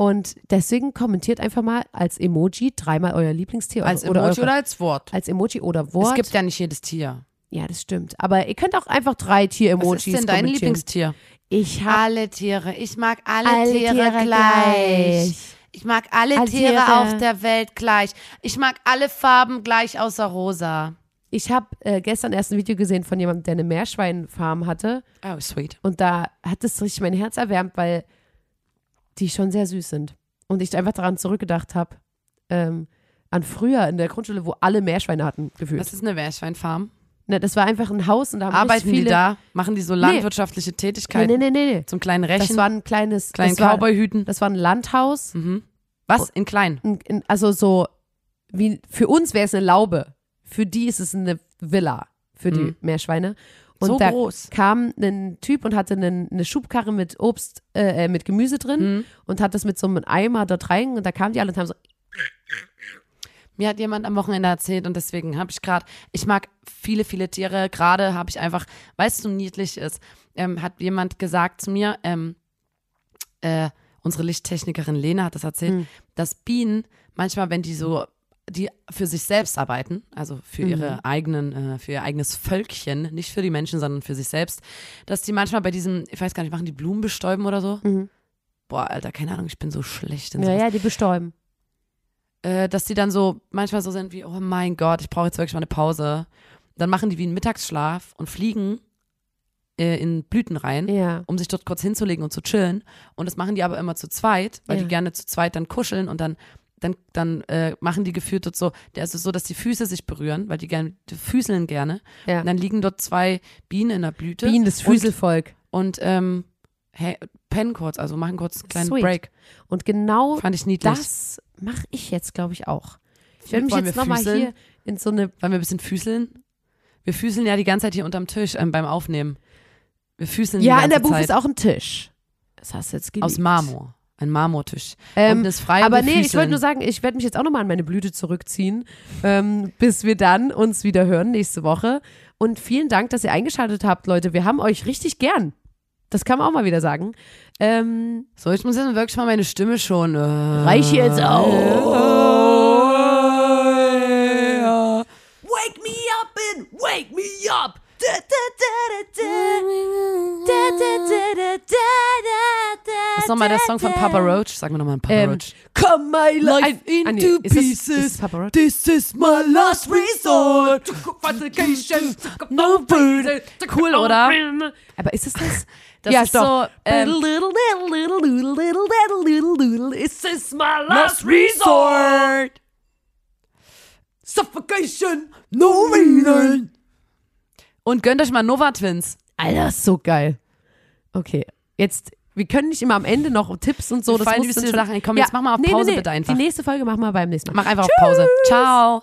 Und deswegen kommentiert einfach mal als Emoji dreimal euer Lieblingstier Als oder, Emoji eure, oder als Wort. als Emoji oder Wort. Es gibt ja nicht jedes Tier. ja, das stimmt. Aber ihr könnt auch einfach drei Tier-Emojis Was ist denn dein. Lieblingstier? Ich Alle Tiere. Ich mag alle, alle Tiere, gleich. Ich mag alle, Alle Tiere, Tiere. auf der Welt gleich. Ich mag alle Farben gleich außer rosa. Ich habe äh, gestern erst ein Video gesehen von jemandem, der eine Meerschweinfarm hatte. Oh, sweet. Und da hat es richtig mein Herz erwärmt, weil die schon sehr süß sind. Und ich einfach daran zurückgedacht habe, ähm, an früher in der Grundschule, wo alle Meerschweine hatten, gefühlt. Was ist eine Meerschweinfarm? Ne, das war einfach ein Haus und da haben Arbeiten viele. die da? Machen die so landwirtschaftliche Nee, Tätigkeiten? nee, nee, nee, nee. Zum kleinen Das Rechen? war ein kleines. kleinen das war, Cowboyhüten? das war ein Landhaus. Mhm. Was? In klein? ein- ein- Also so, wie für uns wäre es eine Laube. Für die ist es eine Villa, für die Mhm. Meerschweine. Und So da groß. kam ein Typ und hatte einen, eine Schubkarre mit Obst, äh, äh, mit Gemüse drin Mhm. und hat das mit so einem Eimer dort rein und da kamen die alle und haben so, Mir hat jemand am Wochenende erzählt und deswegen habe ich gerade, ich mag viele, viele Tiere. Gerade habe ich einfach, weil es so niedlich ist, ähm, hat jemand gesagt zu mir, ähm, äh, unsere Lichttechnikerin Lena hat das erzählt, Hm. dass Bienen manchmal, wenn die so, die für sich selbst arbeiten, also für Mhm. ihre eigenen, äh, für ihr eigenes Völkchen, nicht für die Menschen, sondern für sich selbst, dass die manchmal bei diesem, ich weiß gar nicht, machen die Blumen bestäuben oder so? Mhm. Boah, Alter, keine Ahnung, ich bin so schlecht in ja, sowas ja, die bestäuben. äh, dass die dann so manchmal so sind wie, oh mein Gott, ich brauche jetzt wirklich mal eine Pause. Dann machen die wie einen Mittagsschlaf und fliegen äh, in Blüten rein, Ja. um sich dort kurz hinzulegen und zu chillen. Und das machen die aber immer zu zweit, weil Ja. die gerne zu zweit dann kuscheln und dann dann, dann äh, machen die gefühlt dort so, der ist es so, dass die Füße sich berühren, weil die gerne, die füßeln gerne. ja. Und dann liegen dort zwei Bienen in der Blüte. Bienen, das Füselvolk. Und, und ähm, hey, pennen kurz, also machen kurz einen kleinen Sweet. Break. Und genau Fand ich niedlich. das mache ich jetzt, glaube ich, auch. Ich werde mich Wollen jetzt nochmal hier in so eine Wollen wir ein bisschen füßeln? Wir füßeln ja die ganze Zeit hier unterm Tisch ähm, beim Aufnehmen. Wir füßeln Ja, die in ganze der Buch Zeit. ist auch ein Tisch. Das hast du jetzt geliebt. aus Marmor. Ein Marmortisch. Ähm, und ist frei aber nee, ich wollte nur sagen, ich werde mich jetzt auch nochmal an meine Blüte zurückziehen, ähm, bis wir dann uns wieder hören nächste Woche. Und vielen Dank, dass ihr eingeschaltet habt, Leute. Wir haben euch richtig gern. Das kann man auch mal wieder sagen. Ähm, So, ich muss jetzt wirklich mal meine Stimme schon. Äh, reich jetzt auf. Wake me up and wake me up. Was ist nochmal der Song von Papa Roach? Sag mir nochmal einen Papa ähm, Roach. Come my life into ah, nee. ist pieces. Das, ist Papa Roach? This is my last resort. no food. Cool, oder? Aber ist es das? Das ja, ist doch. so. Ähm, This is my last resort. Suffocation, no reason. Und gönnt euch mal Nova Twins. Alter, ist so geil. Okay, jetzt, wir können nicht immer am Ende noch Tipps und so. Mir das fallen muss schon- Sachen. Komm, jetzt mach mal auf nee, Pause nee, nee. bitte einfach. Die nächste Folge machen wir beim nächsten Mal. Mach einfach auf Pause. Ciao.